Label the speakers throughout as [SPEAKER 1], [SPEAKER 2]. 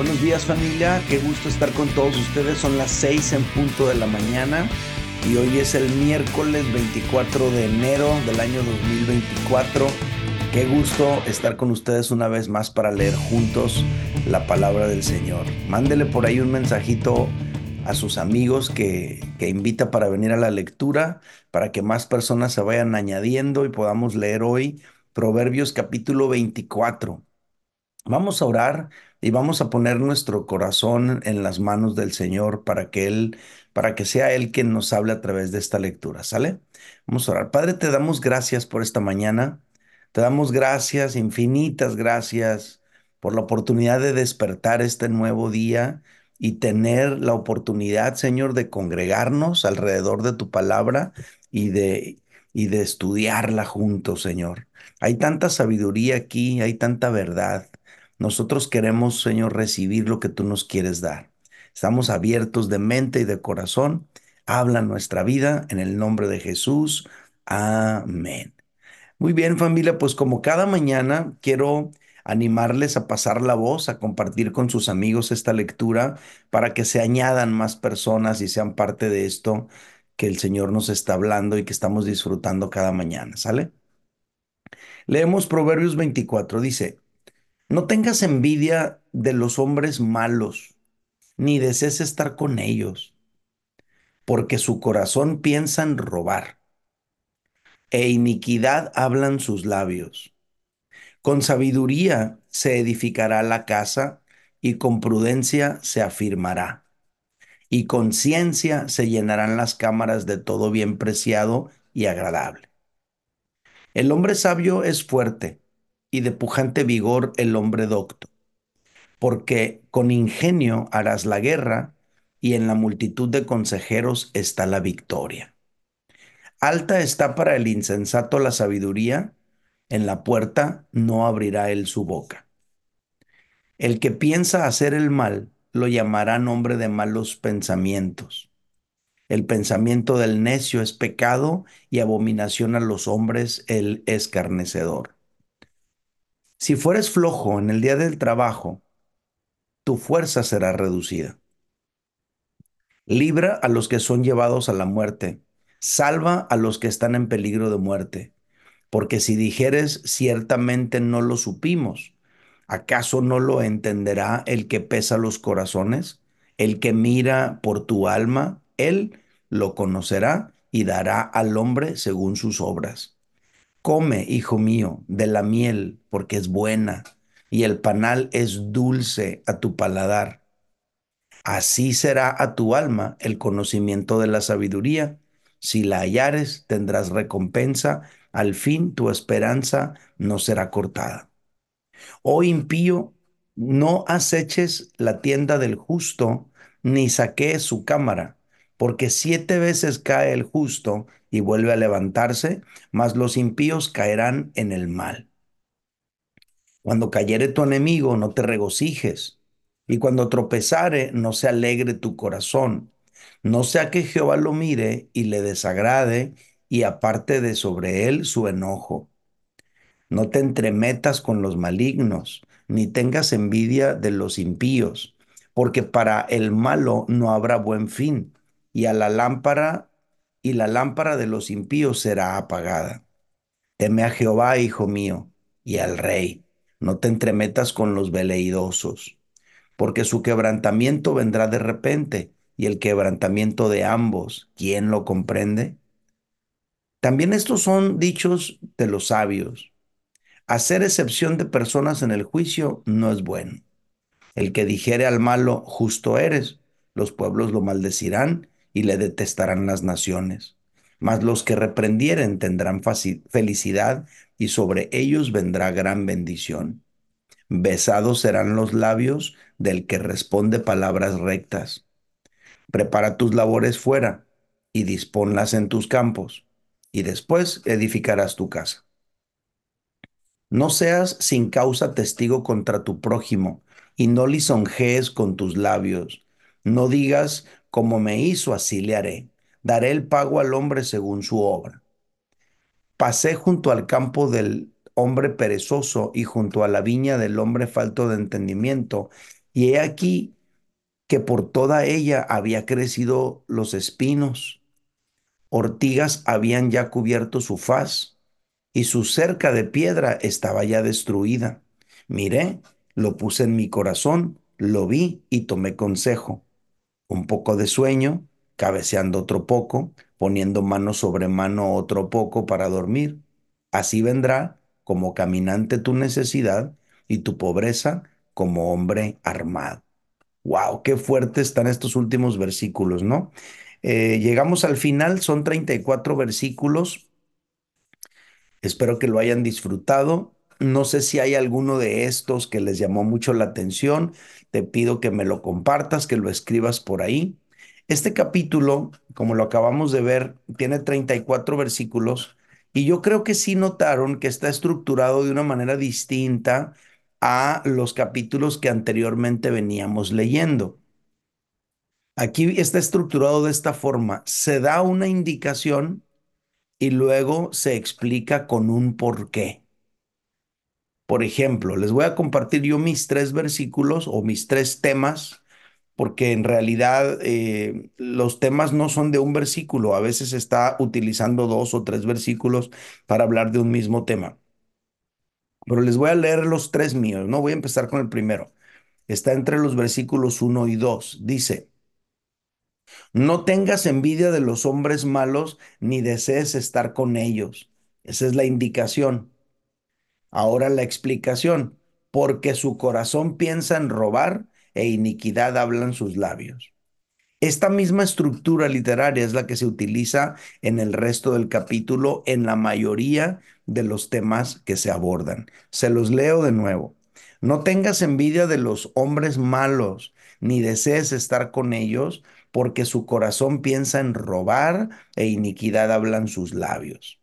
[SPEAKER 1] Buenos días familia, qué gusto estar con todos ustedes. Son las 6 en punto de la mañana y hoy es el miércoles 24 de enero del año 2024. Qué gusto estar con ustedes una vez más para leer juntos la palabra del Señor. Mándele por ahí un mensajito a sus amigos que, que invita para venir a la lectura, para que más personas se vayan añadiendo y podamos leer hoy Proverbios capítulo 24. Vamos a orar y vamos a poner nuestro corazón en las manos del Señor para que Él, para que sea Él quien nos hable a través de esta lectura, ¿sale? Vamos a orar. Padre, te damos gracias por esta mañana. Te damos gracias, infinitas gracias por la oportunidad de despertar este nuevo día y tener la oportunidad, Señor, de congregarnos alrededor de tu palabra y de, y de estudiarla juntos, Señor. Hay tanta sabiduría aquí, hay tanta verdad. Nosotros queremos, Señor, recibir lo que tú nos quieres dar. Estamos abiertos de mente y de corazón. Habla nuestra vida en el nombre de Jesús. Amén. Muy bien, familia, pues como cada mañana quiero animarles a pasar la voz, a compartir con sus amigos esta lectura para que se añadan más personas y sean parte de esto que el Señor nos está hablando y que estamos disfrutando cada mañana, ¿sale? Leemos Proverbios 24, dice, no tengas envidia de los hombres malos, ni desees estar con ellos, porque su corazón piensa en robar, e iniquidad hablan sus labios. Con sabiduría se edificará la casa, y con prudencia se afirmará. Y con ciencia se llenarán las cámaras de todo bien preciado y agradable. El hombre sabio es fuerte y de pujante vigor el hombre docto, porque con ingenio harás la guerra y en la multitud de consejeros está la victoria. Alta está para el insensato la sabiduría, en la puerta no abrirá él su boca. El que piensa hacer el mal lo llamará nombre de malos pensamientos. El pensamiento del necio es pecado y abominación a los hombres el escarnecedor. Si fueres flojo en el día del trabajo, tu fuerza será reducida. Libra a los que son llevados a la muerte, salva a los que están en peligro de muerte. Porque si dijeres ciertamente no lo supimos, ¿acaso no lo entenderá el que pesa los corazones? El que mira por tu alma, él lo conocerá y dará al hombre según sus obras. Come, hijo mío, de la miel, porque es buena, y el panal es dulce a tu paladar. Así será a tu alma el conocimiento de la sabiduría. Si la hallares, tendrás recompensa. Al fin tu esperanza no será cortada. Oh impío, no aceches la tienda del justo, ni saquees su cámara porque siete veces cae el justo y vuelve a levantarse, mas los impíos caerán en el mal. Cuando cayere tu enemigo, no te regocijes, y cuando tropezare, no se alegre tu corazón. No sea que Jehová lo mire y le desagrade, y aparte de sobre él su enojo. No te entremetas con los malignos, ni tengas envidia de los impíos, porque para el malo no habrá buen fin y a la lámpara, y la lámpara de los impíos será apagada. Teme a Jehová, hijo mío, y al rey. No te entremetas con los veleidosos, porque su quebrantamiento vendrá de repente, y el quebrantamiento de ambos, ¿quién lo comprende? También estos son dichos de los sabios. Hacer excepción de personas en el juicio no es bueno. El que dijere al malo, justo eres, los pueblos lo maldecirán y le detestarán las naciones. Mas los que reprendieren tendrán felicidad y sobre ellos vendrá gran bendición. Besados serán los labios del que responde palabras rectas. Prepara tus labores fuera y disponlas en tus campos, y después edificarás tu casa. No seas sin causa testigo contra tu prójimo, y no lisonjees con tus labios. No digas, como me hizo, así le haré. Daré el pago al hombre según su obra. Pasé junto al campo del hombre perezoso y junto a la viña del hombre falto de entendimiento, Y he aquí que por toda ella había crecido los espinos, ortigas habían ya cubierto su faz, y su cerca de piedra estaba ya destruida. Miré, lo puse en mi corazón, lo vi y tomé consejo. Un poco de sueño, cabeceando otro poco, poniendo mano sobre mano otro poco para dormir. Así vendrá como caminante tu necesidad y tu pobreza como hombre armado. Wow, qué fuertes están estos últimos versículos, ¿no? Eh, llegamos al final, son 34 versículos. Espero que lo hayan disfrutado. No sé si hay alguno de estos que les llamó mucho la atención. Te pido que me lo compartas, que lo escribas por ahí. Este capítulo, como lo acabamos de ver, tiene 34 versículos y yo creo que sí notaron que está estructurado de una manera distinta a los capítulos que anteriormente veníamos leyendo. Aquí está estructurado de esta forma. Se da una indicación y luego se explica con un porqué. Por ejemplo, les voy a compartir yo mis tres versículos o mis tres temas, porque en realidad eh, los temas no son de un versículo, a veces está utilizando dos o tres versículos para hablar de un mismo tema. Pero les voy a leer los tres míos, ¿no? Voy a empezar con el primero. Está entre los versículos 1 y 2. Dice, no tengas envidia de los hombres malos ni desees estar con ellos. Esa es la indicación. Ahora la explicación. Porque su corazón piensa en robar e iniquidad hablan sus labios. Esta misma estructura literaria es la que se utiliza en el resto del capítulo en la mayoría de los temas que se abordan. Se los leo de nuevo. No tengas envidia de los hombres malos, ni desees estar con ellos, porque su corazón piensa en robar e iniquidad hablan sus labios.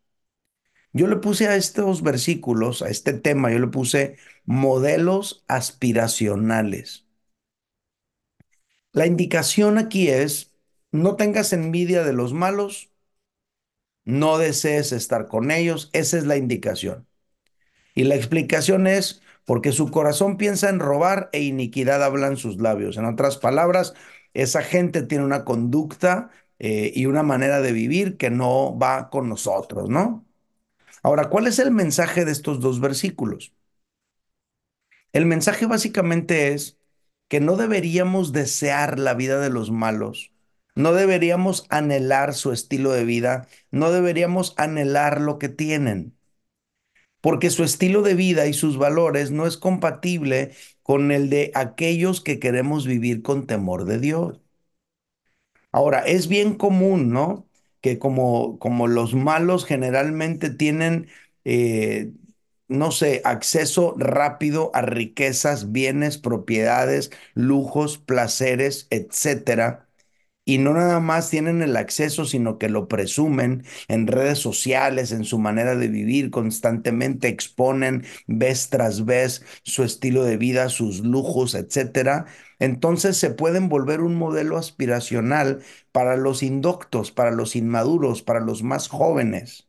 [SPEAKER 1] Yo le puse a estos versículos, a este tema, yo le puse modelos aspiracionales. La indicación aquí es, no tengas envidia de los malos, no desees estar con ellos, esa es la indicación. Y la explicación es, porque su corazón piensa en robar e iniquidad hablan sus labios. En otras palabras, esa gente tiene una conducta eh, y una manera de vivir que no va con nosotros, ¿no? Ahora, ¿cuál es el mensaje de estos dos versículos? El mensaje básicamente es, que no deberíamos desear la vida de los malos, no deberíamos anhelar su estilo de vida, no deberíamos anhelar lo que tienen, porque su estilo de vida y sus valores no es compatible con el de aquellos que queremos vivir con temor de Dios. Ahora, es bien común, ¿no? Que como, como los malos generalmente tienen eh, no sé, acceso rápido a riquezas, bienes, propiedades, lujos, placeres, etcétera. Y no nada más tienen el acceso, sino que lo presumen en redes sociales, en su manera de vivir, constantemente exponen vez tras vez su estilo de vida, sus lujos, etcétera. Entonces se pueden volver un modelo aspiracional para los indoctos, para los inmaduros, para los más jóvenes.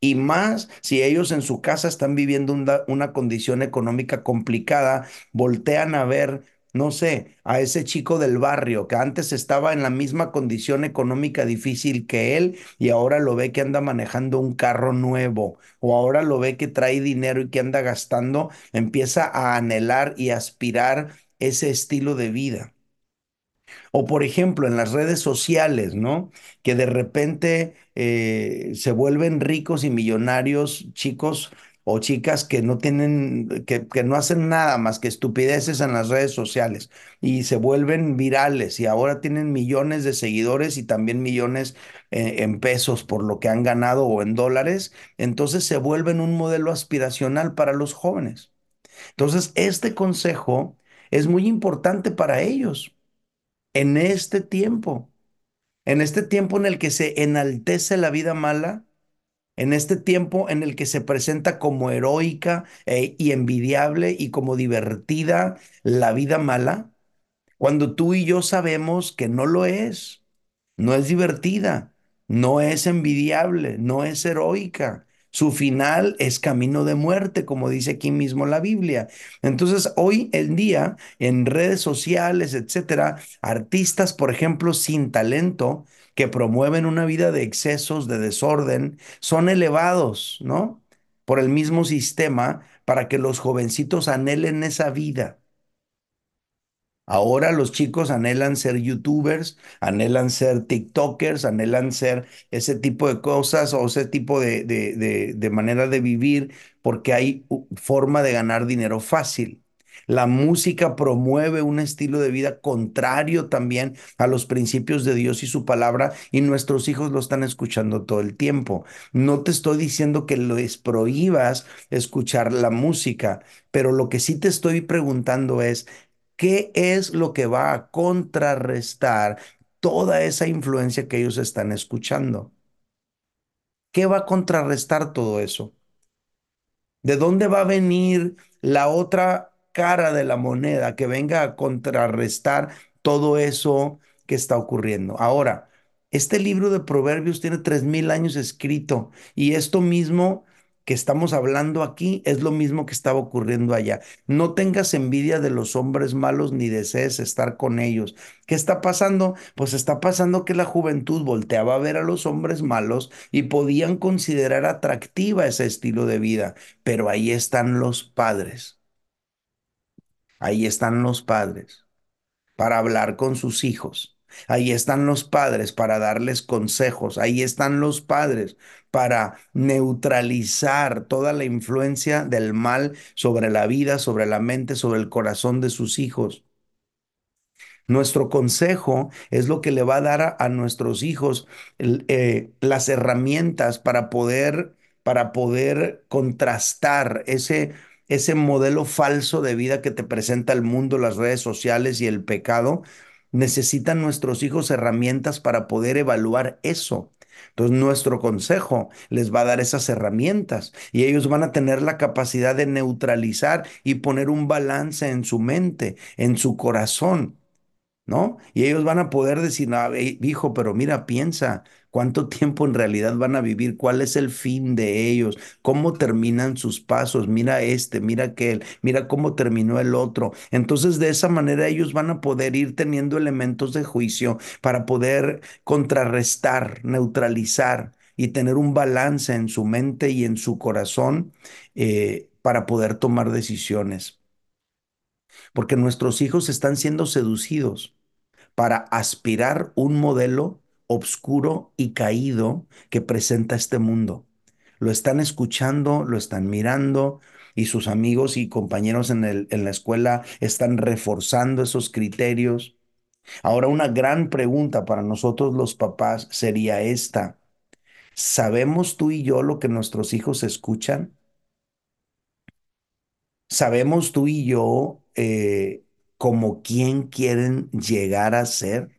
[SPEAKER 1] Y más si ellos en su casa están viviendo una, condición económica complicada, voltean a ver, no sé, a ese chico del barrio que antes estaba en la misma condición económica difícil que él y ahora lo ve que anda manejando un carro nuevo o ahora lo ve que trae dinero y que anda gastando, empieza a anhelar y aspirar ese estilo de vida. O por ejemplo, en las redes sociales, ¿no? Que de repente eh, se vuelven ricos y millonarios chicos o chicas que no tienen, que, que, no hacen nada más que estupideces en las redes sociales y se vuelven virales y ahora tienen millones de seguidores y también millones eh, en pesos por lo que han ganado o en dólares, entonces se vuelven un modelo aspiracional para los jóvenes. Entonces, este consejo es muy importante para ellos en este tiempo, en este tiempo en el que se enaltece la vida mala, en este tiempo en el que se presenta como heroica eh, y envidiable y como divertida la vida mala, cuando tú y yo sabemos que no lo es, no es divertida, no es envidiable, no es heroica, Su final es camino de muerte, como dice aquí mismo la Biblia. Entonces, hoy en día, en redes sociales, etcétera, artistas, por ejemplo, sin talento, que promueven una vida de excesos, de desorden, son elevados, ¿no? Por el mismo sistema para que los jovencitos anhelen esa vida. Ahora los chicos anhelan ser youtubers, anhelan ser tiktokers, anhelan ser ese tipo de cosas o ese tipo de, de, de, de manera de vivir porque hay forma de ganar dinero fácil. La música promueve un estilo de vida contrario también a los principios de Dios y su palabra y nuestros hijos lo están escuchando todo el tiempo. No te estoy diciendo que les prohíbas escuchar la música, pero lo que sí te estoy preguntando es, ¿Qué es lo que va a contrarrestar toda esa influencia que ellos están escuchando? ¿Qué va a contrarrestar todo eso? ¿De dónde va a venir la otra cara de la moneda que venga a contrarrestar todo eso que está ocurriendo? Ahora, este libro de Proverbios tiene tres mil años escrito y esto mismo que estamos hablando aquí es lo mismo que estaba ocurriendo allá. No tengas envidia de los hombres malos ni desees estar con ellos. ¿Qué está pasando? Pues está pasando que la juventud volteaba a ver a los hombres malos y podían considerar atractiva ese estilo de vida. Pero ahí están los padres, ahí están los padres para hablar con sus hijos. Ahí están los padres para darles consejos. Ahí están los padres para neutralizar toda la influencia del mal sobre la vida, sobre la mente, sobre el corazón de sus hijos. Nuestro consejo es lo que le va a dar a, nuestros hijos eh, las herramientas para poder, para poder contrastar ese, ese modelo falso de vida que te presenta el mundo, las redes sociales y el pecado. Necesitan nuestros hijos herramientas para poder evaluar eso. Entonces, nuestro consejo les va a dar esas herramientas y ellos van a tener la capacidad de neutralizar y poner un balance en su mente, en su corazón ¿no? Y ellos van a poder decir, no, eh, hijo, pero mira, piensa cuánto tiempo en realidad van a vivir, cuál es el fin de ellos, cómo terminan sus pasos, mira este, mira aquel, mira cómo terminó el otro. Entonces, de esa manera ellos van a poder ir teniendo elementos de juicio para poder contrarrestar, neutralizar y tener un balance en su mente y en su corazón eh, para poder tomar decisiones. Porque nuestros hijos están siendo seducidos para aspirar un modelo obscuro y caído que presenta este mundo. Lo están escuchando, lo están mirando y sus amigos y compañeros en el, en la escuela están reforzando esos criterios. Ahora, una gran pregunta para nosotros los papás sería esta. ¿Sabemos tú y yo lo que nuestros hijos escuchan? ¿Sabemos tú y yo eh, como quién quieren llegar a ser?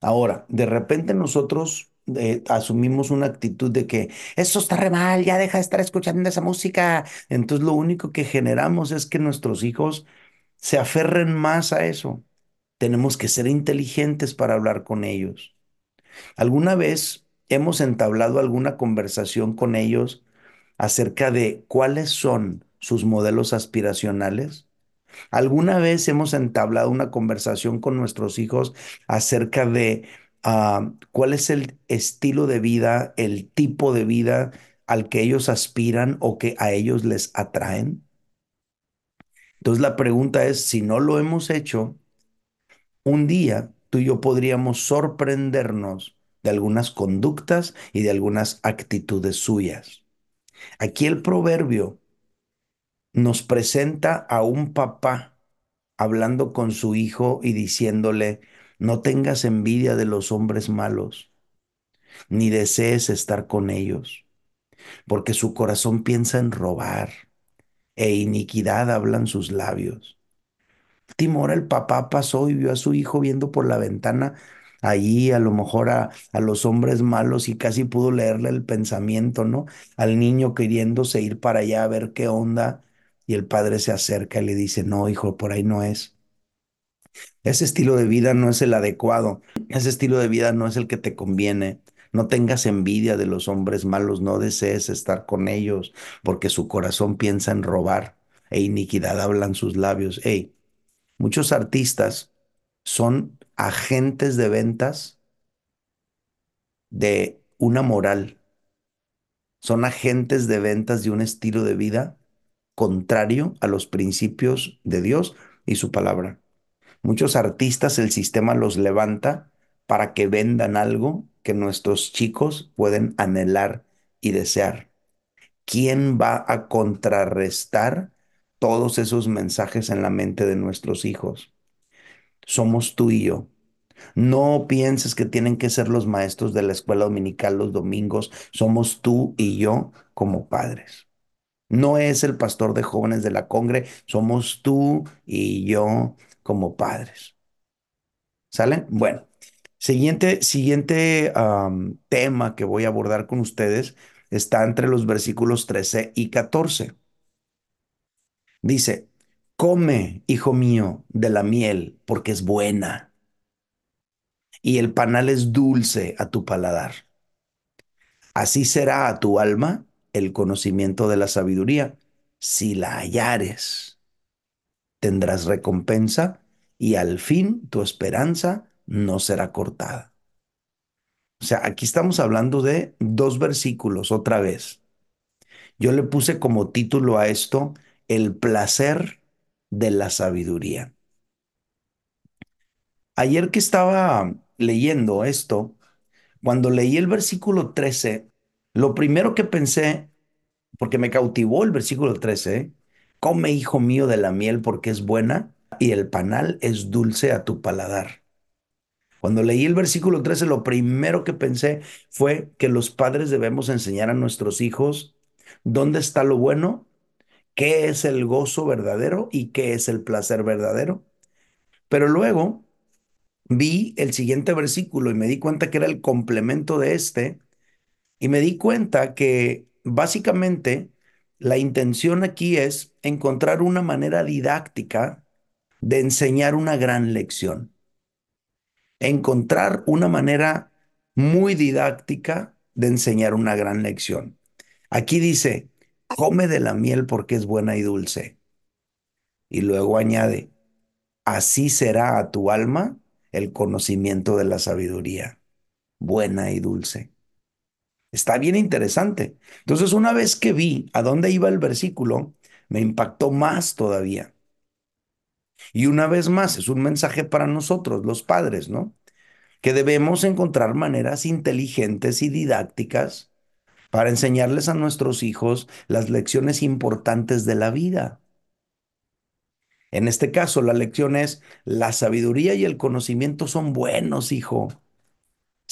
[SPEAKER 1] Ahora, de repente nosotros eh, asumimos una actitud de que eso está re mal, ya deja de estar escuchando esa música. Entonces lo único que generamos es que nuestros hijos se aferren más a eso. Tenemos que ser inteligentes para hablar con ellos. ¿Alguna vez hemos entablado alguna conversación con ellos acerca de cuáles son sus modelos aspiracionales? ¿Alguna vez hemos entablado una conversación con nuestros hijos acerca de ah, cuál es el estilo de vida, el tipo de vida al que ellos aspiran o que a ellos les atraen? Entonces la pregunta es, si no lo hemos hecho, un día tú y yo podríamos sorprendernos de algunas conductas y de algunas actitudes suyas. Aquí el proverbio nos presenta a un papá hablando con su hijo y diciéndole, no tengas envidia de los hombres malos, ni desees estar con ellos, porque su corazón piensa en robar e iniquidad hablan sus labios. Timora, el papá pasó y vio a su hijo viendo por la ventana allí a lo mejor a, a los hombres malos y casi pudo leerle el pensamiento, ¿no? Al niño queriéndose ir para allá a ver qué onda y el padre se acerca y le dice, no, hijo, por ahí no es. Ese estilo de vida no es el adecuado, ese estilo de vida no es el que te conviene. No tengas envidia de los hombres malos, no desees estar con ellos, porque su corazón piensa en robar e iniquidad hablan sus labios. Hey, muchos artistas son agentes de ventas de una moral, son agentes de ventas de un estilo de vida contrario a los principios de Dios y su palabra. Muchos artistas el sistema los levanta para que vendan algo que nuestros chicos pueden anhelar y desear. ¿Quién va a contrarrestar todos esos mensajes en la mente de nuestros hijos? Somos tú y yo. No pienses que tienen que ser los maestros de la escuela dominical los domingos. Somos tú y yo como padres. No es el pastor de jóvenes de la congre, somos tú y yo como padres. ¿Sale? Bueno, siguiente, siguiente tema que voy a abordar con ustedes está entre los versículos 13 y 14. Dice, come, hijo mío, de la miel, porque es buena, y el panal es dulce a tu paladar. Así será a tu alma el conocimiento de la sabiduría. Si la hallares, tendrás recompensa y al fin tu esperanza no será cortada. O sea, aquí estamos hablando de dos versículos otra vez. Yo le puse como título a esto el placer de la sabiduría. Ayer que estaba leyendo esto, cuando leí el versículo 13, lo primero que pensé, porque me cautivó el versículo 13, come hijo mío de la miel porque es buena y el panal es dulce a tu paladar. Cuando leí el versículo 13, lo primero que pensé fue que los padres debemos enseñar a nuestros hijos dónde está lo bueno, qué es el gozo verdadero y qué es el placer verdadero. Pero luego vi el siguiente versículo y me di cuenta que era el complemento de este y me di cuenta que básicamente la intención aquí es encontrar una manera didáctica de enseñar una gran lección. Encontrar una manera muy didáctica de enseñar una gran lección. Aquí dice, come de la miel porque es buena y dulce. Y luego añade, así será a tu alma el conocimiento de la sabiduría, buena y dulce. Está bien interesante. Entonces, una vez que vi a dónde iba el versículo, me impactó más todavía. Y una vez más, es un mensaje para nosotros, los padres, ¿no? Que debemos encontrar maneras inteligentes y didácticas para enseñarles a nuestros hijos las lecciones importantes de la vida. En este caso, la lección es, la sabiduría y el conocimiento son buenos, hijo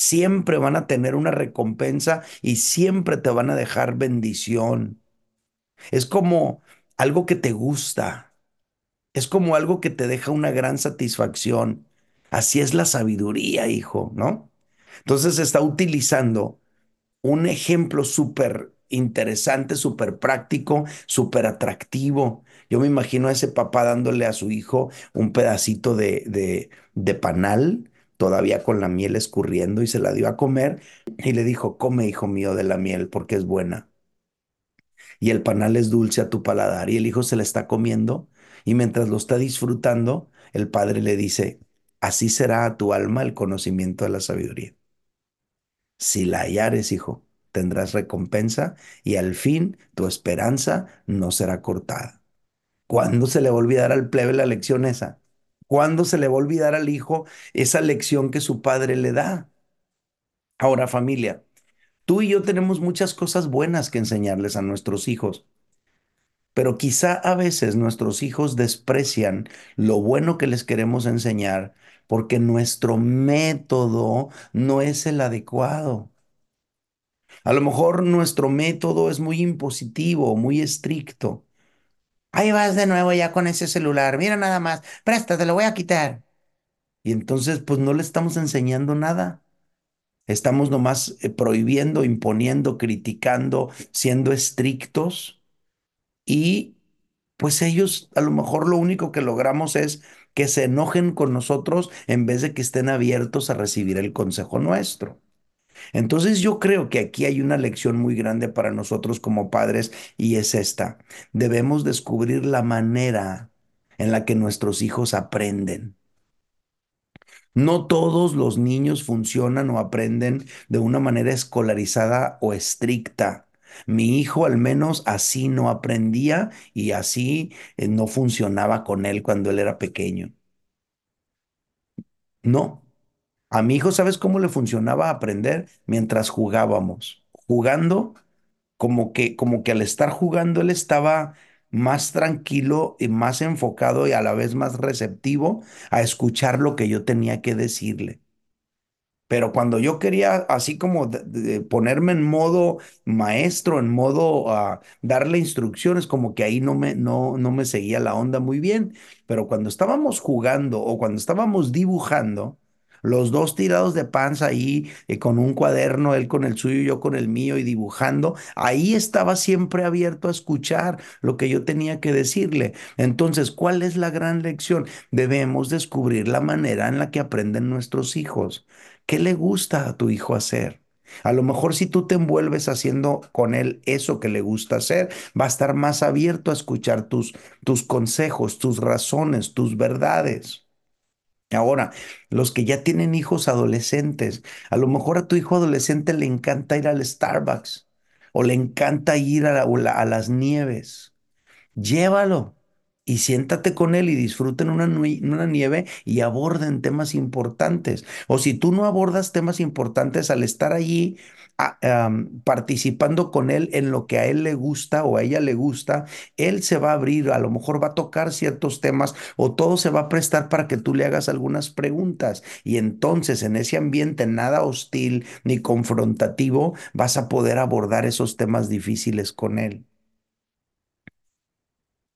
[SPEAKER 1] siempre van a tener una recompensa y siempre te van a dejar bendición. Es como algo que te gusta. Es como algo que te deja una gran satisfacción. Así es la sabiduría, hijo, ¿no? Entonces está utilizando un ejemplo súper interesante, súper práctico, súper atractivo. Yo me imagino a ese papá dándole a su hijo un pedacito de, de, de panal todavía con la miel escurriendo y se la dio a comer y le dijo, come hijo mío de la miel porque es buena. Y el panal es dulce a tu paladar y el hijo se la está comiendo y mientras lo está disfrutando, el padre le dice, así será a tu alma el conocimiento de la sabiduría. Si la hallares, hijo, tendrás recompensa y al fin tu esperanza no será cortada. ¿Cuándo se le va a olvidar al plebe la lección esa? ¿Cuándo se le va a olvidar al hijo esa lección que su padre le da? Ahora familia, tú y yo tenemos muchas cosas buenas que enseñarles a nuestros hijos, pero quizá a veces nuestros hijos desprecian lo bueno que les queremos enseñar porque nuestro método no es el adecuado. A lo mejor nuestro método es muy impositivo, muy estricto. Ahí vas de nuevo ya con ese celular. Mira nada más. Préstate, lo voy a quitar. Y entonces, pues no le estamos enseñando nada. Estamos nomás eh, prohibiendo, imponiendo, criticando, siendo estrictos. Y pues ellos a lo mejor lo único que logramos es que se enojen con nosotros en vez de que estén abiertos a recibir el consejo nuestro. Entonces yo creo que aquí hay una lección muy grande para nosotros como padres y es esta. Debemos descubrir la manera en la que nuestros hijos aprenden. No todos los niños funcionan o aprenden de una manera escolarizada o estricta. Mi hijo al menos así no aprendía y así eh, no funcionaba con él cuando él era pequeño. No, a mi hijo, ¿sabes cómo le funcionaba aprender? Mientras jugábamos. Jugando, como que, como que al estar jugando él estaba más tranquilo y más enfocado y a la vez más receptivo a escuchar lo que yo tenía que decirle. Pero cuando yo quería así como ponerme en modo maestro, en modo ah, darle instrucciones, como que ahí no me, no, no me seguía la onda muy bien. Pero cuando estábamos jugando o cuando estábamos dibujando, los dos tirados de panza ahí, eh, con un cuaderno, él con el suyo yo con el mío y dibujando, ahí estaba siempre abierto a escuchar lo que yo tenía que decirle. Entonces, ¿cuál es la gran lección? Debemos descubrir la manera en la que aprenden nuestros hijos. ¿Qué le gusta a tu hijo hacer? A lo mejor si tú te envuelves haciendo con él eso que le gusta hacer, va a estar más abierto a escuchar tus, tus consejos, tus razones, tus verdades. Ahora, los que ya tienen hijos adolescentes, a lo mejor a tu hijo adolescente le encanta ir al Starbucks o le encanta ir a, la- a las nieves. Llévalo y siéntate con él y disfruten una, una nieve y aborden temas importantes. O si tú no abordas temas importantes al estar allí participando con él en lo que a él le gusta o a ella le gusta, él se va a abrir, a lo mejor va a tocar ciertos temas o todo se va a prestar para que tú le hagas algunas preguntas. Y entonces en ese ambiente nada hostil ni confrontativo vas a poder abordar esos temas difíciles con él.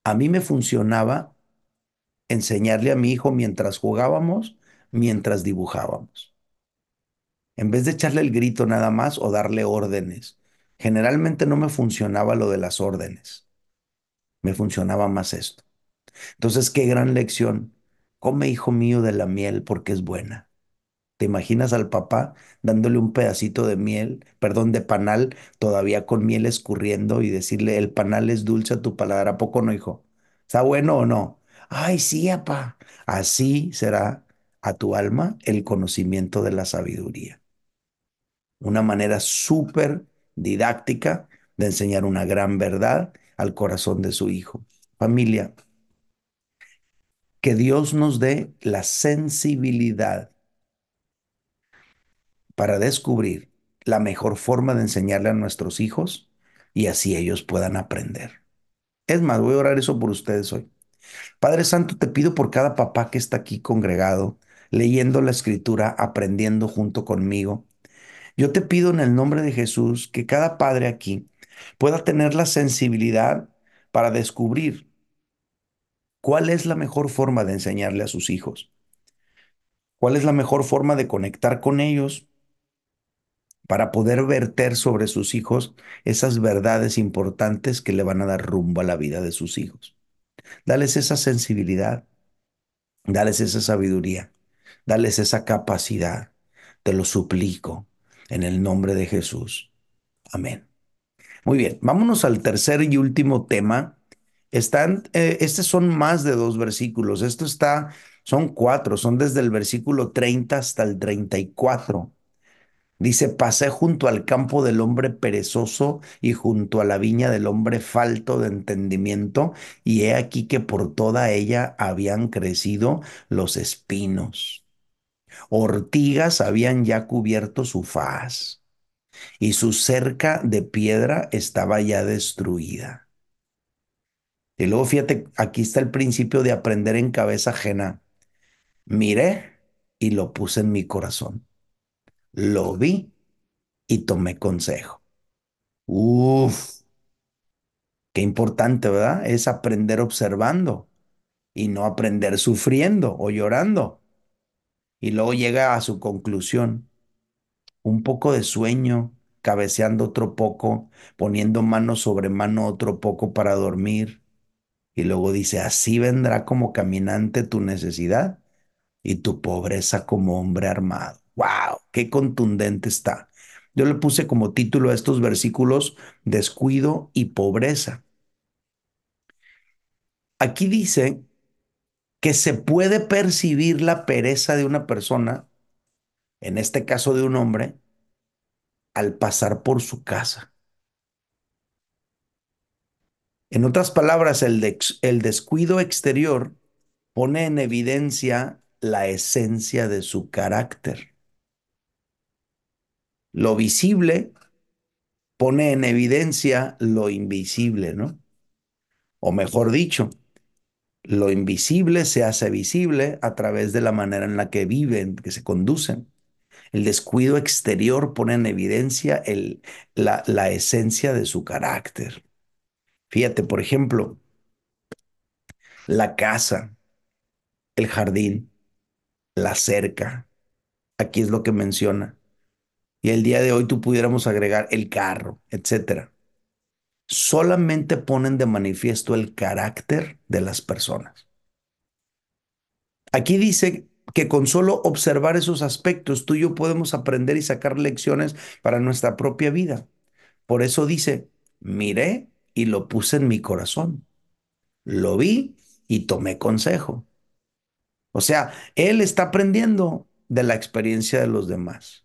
[SPEAKER 1] A mí me funcionaba enseñarle a mi hijo mientras jugábamos, mientras dibujábamos, en vez de echarle el grito nada más o darle órdenes. Generalmente no me funcionaba lo de las órdenes, me funcionaba más esto. Entonces, qué gran lección. Come, hijo mío, de la miel porque es buena. ¿Te imaginas al papá dándole un pedacito de miel, perdón, de panal, todavía con miel escurriendo y decirle, el panal es dulce a tu paladar? ¿A poco no, hijo? ¿Está bueno o no? Ay, sí, papá. Así será a tu alma el conocimiento de la sabiduría. Una manera súper didáctica de enseñar una gran verdad al corazón de su hijo. Familia, que Dios nos dé la sensibilidad para descubrir la mejor forma de enseñarle a nuestros hijos y así ellos puedan aprender. Es más, voy a orar eso por ustedes hoy. Padre Santo, te pido por cada papá que está aquí congregado, leyendo la escritura, aprendiendo junto conmigo. Yo te pido en el nombre de Jesús que cada padre aquí pueda tener la sensibilidad para descubrir cuál es la mejor forma de enseñarle a sus hijos, cuál es la mejor forma de conectar con ellos para poder verter sobre sus hijos esas verdades importantes que le van a dar rumbo a la vida de sus hijos. Dales esa sensibilidad, dales esa sabiduría, dales esa capacidad. Te lo suplico en el nombre de Jesús. Amén. Muy bien, vámonos al tercer y último tema. Están, eh, estos son más de dos versículos. Esto está, son cuatro, son desde el versículo 30 hasta el 34. Dice, pasé junto al campo del hombre perezoso y junto a la viña del hombre falto de entendimiento, y he aquí que por toda ella habían crecido los espinos. Ortigas habían ya cubierto su faz, y su cerca de piedra estaba ya destruida. Y luego fíjate, aquí está el principio de aprender en cabeza ajena. Miré y lo puse en mi corazón. Lo vi y tomé consejo. Uf, qué importante, ¿verdad? Es aprender observando y no aprender sufriendo o llorando. Y luego llega a su conclusión. Un poco de sueño, cabeceando otro poco, poniendo mano sobre mano otro poco para dormir. Y luego dice, así vendrá como caminante tu necesidad y tu pobreza como hombre armado. ¡Wow! ¡Qué contundente está! Yo le puse como título a estos versículos descuido y pobreza. Aquí dice que se puede percibir la pereza de una persona, en este caso de un hombre, al pasar por su casa. En otras palabras, el, el descuido exterior pone en evidencia la esencia de su carácter. Lo visible pone en evidencia lo invisible, ¿no? O mejor dicho, lo invisible se hace visible a través de la manera en la que viven, que se conducen. El descuido exterior pone en evidencia la, la esencia de su carácter. Fíjate, por ejemplo, la casa, el jardín, la cerca. Aquí es lo que menciona. Y el día de hoy tú pudiéramos agregar el carro, etcétera. Solamente ponen de manifiesto el carácter de las personas. Aquí dice que con solo observar esos aspectos tú y yo podemos aprender y sacar lecciones para nuestra propia vida. Por eso dice, miré y lo puse en mi corazón. Lo vi y tomé consejo. O sea, él está aprendiendo de la experiencia de los demás.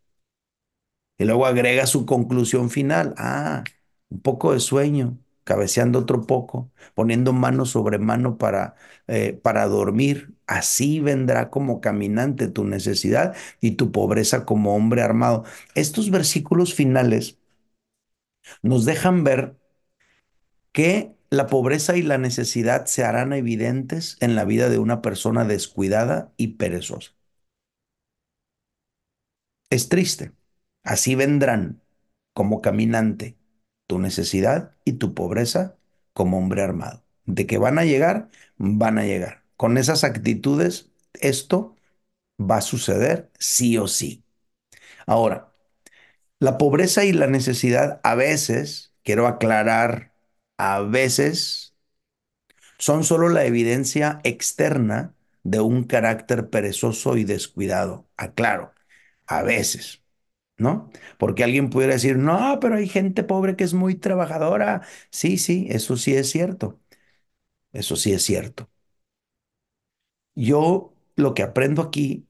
[SPEAKER 1] Y luego agrega su conclusión final. Ah, un poco de sueño, cabeceando otro poco, poniendo mano sobre mano para, eh, para dormir. Así vendrá como caminante tu necesidad y tu pobreza como hombre armado. Estos versículos finales nos dejan ver que la pobreza y la necesidad se harán evidentes en la vida de una persona descuidada y perezosa. Es triste. Así vendrán como caminante tu necesidad y tu pobreza como hombre armado. De que van a llegar, van a llegar. Con esas actitudes, esto va a suceder sí o sí. Ahora, la pobreza y la necesidad a veces, quiero aclarar a veces son solo la evidencia externa de un carácter perezoso y descuidado. Aclaro, a veces, ¿no? Porque alguien pudiera decir, no, pero hay gente pobre que es muy trabajadora. Sí, sí, eso sí es cierto. Eso sí es cierto. Yo lo que aprendo aquí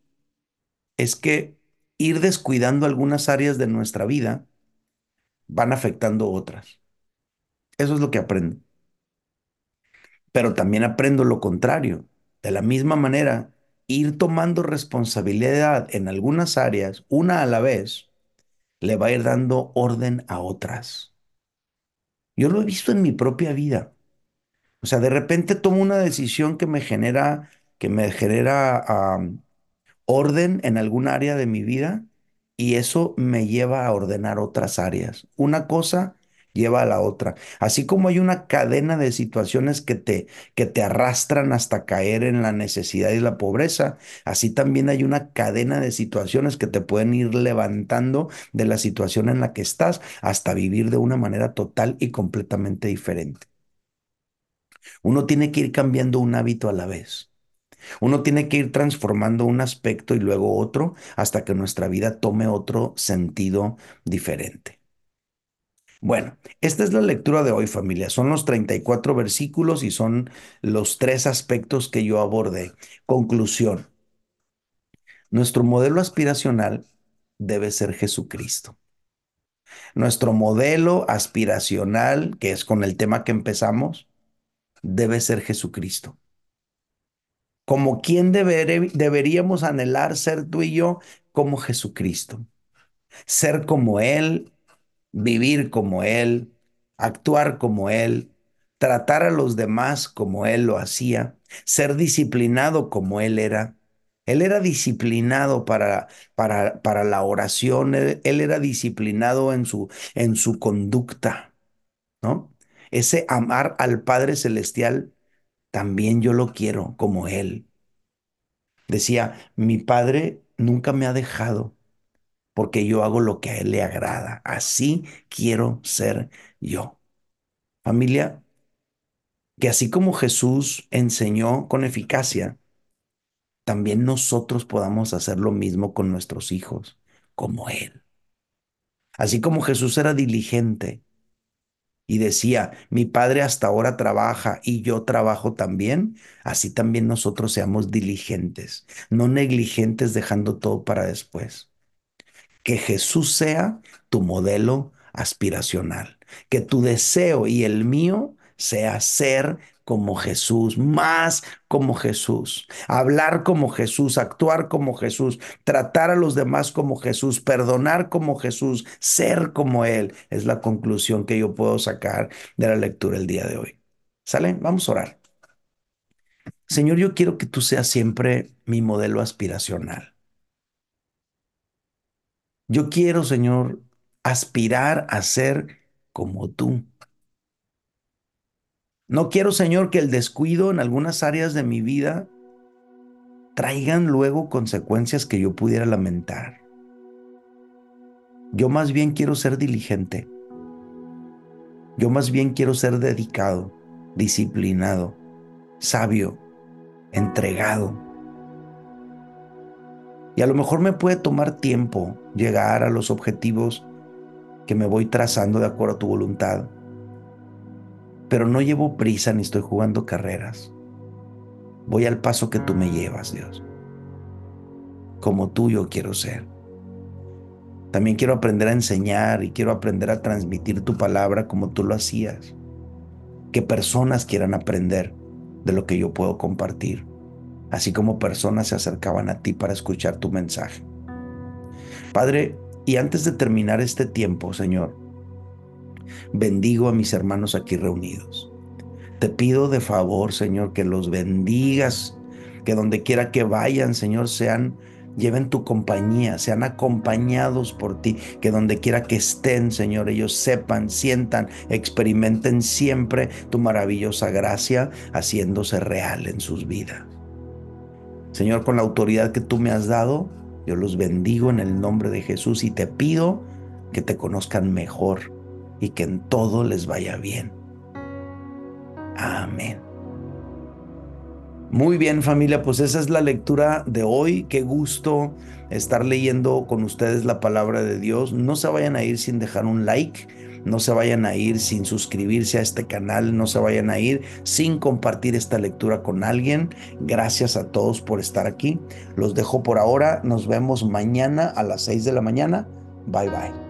[SPEAKER 1] es que ir descuidando algunas áreas de nuestra vida van afectando otras. Eso es lo que aprendo. Pero también aprendo lo contrario. De la misma manera, ir tomando responsabilidad en algunas áreas, una a la vez, le va a ir dando orden a otras. Yo lo he visto en mi propia vida. O sea, de repente tomo una decisión que me genera, que me genera orden en algún área de mi vida y eso me lleva a ordenar otras áreas. Una cosa lleva a la otra. Así como hay una cadena de situaciones que te, que te arrastran hasta caer en la necesidad y la pobreza, así también hay una cadena de situaciones que te pueden ir levantando de la situación en la que estás hasta vivir de una manera total y completamente diferente. Uno tiene que ir cambiando un hábito a la vez. Uno tiene que ir transformando un aspecto y luego otro hasta que nuestra vida tome otro sentido diferente. Bueno, esta es la lectura de hoy familia. Son los 34 versículos y son los tres aspectos que yo abordé. Conclusión. Nuestro modelo aspiracional debe ser Jesucristo. Nuestro modelo aspiracional, que es con el tema que empezamos, debe ser Jesucristo. Como quien deberíamos anhelar ser tú y yo, como Jesucristo. Ser como Él, vivir como Él, actuar como Él, tratar a los demás como Él lo hacía, ser disciplinado como Él era. Él era disciplinado para, para, para la oración, él, era disciplinado en su, en su conducta, ¿no? Ese amar al Padre Celestial, también yo lo quiero como Él. Decía, mi Padre nunca me ha dejado, porque yo hago lo que a Él le agrada. Así quiero ser yo. Familia, que así como Jesús enseñó con eficacia, también nosotros podamos hacer lo mismo con nuestros hijos, como Él. Así como Jesús era diligente y decía, mi Padre hasta ahora trabaja y yo trabajo también, así también nosotros seamos diligentes, no negligentes dejando todo para después. Que Jesús sea tu modelo aspiracional, que tu deseo y el mío sea ser como Jesús, más como Jesús, hablar como Jesús, actuar como Jesús, tratar a los demás como Jesús, perdonar como Jesús, ser como Él, es la conclusión que yo puedo sacar de la lectura el día de hoy. ¿Sale? Vamos a orar. Señor, yo quiero que tú seas siempre mi modelo aspiracional. Yo quiero, Señor, aspirar a ser como tú. No quiero, Señor, que el descuido en algunas áreas de mi vida traigan luego consecuencias que yo pudiera lamentar. Yo más bien quiero ser diligente. Yo más bien quiero ser dedicado, disciplinado, sabio, entregado. Y a lo mejor me puede tomar tiempo llegar a los objetivos que me voy trazando de acuerdo a tu voluntad pero no llevo prisa ni estoy jugando carreras. Voy al paso que tú me llevas, Dios. Como tú yo quiero ser. También quiero aprender a enseñar y quiero aprender a transmitir tu palabra como tú lo hacías. Que personas quieran aprender de lo que yo puedo compartir, así como personas se acercaban a ti para escuchar tu mensaje. Padre, y antes de terminar este tiempo, Señor, bendigo a mis hermanos aquí reunidos. Te pido de favor, Señor, que los bendigas, que donde quiera que vayan, Señor, sean lleven tu compañía, sean acompañados por ti, que donde quiera que estén, Señor, ellos sepan, sientan, experimenten siempre tu maravillosa gracia haciéndose real en sus vidas. Señor, con la autoridad que tú me has dado, yo los bendigo en el nombre de Jesús y te pido que te conozcan mejor y que en todo les vaya bien. Amén. Muy bien familia, pues esa es la lectura de hoy. Qué gusto estar leyendo con ustedes la palabra de Dios. No se vayan a ir sin dejar un like, no se vayan a ir sin suscribirse a este canal, no se vayan a ir sin compartir esta lectura con alguien. Gracias a todos por estar aquí. Los dejo por ahora. Nos vemos mañana a las 6 de la mañana. Bye bye.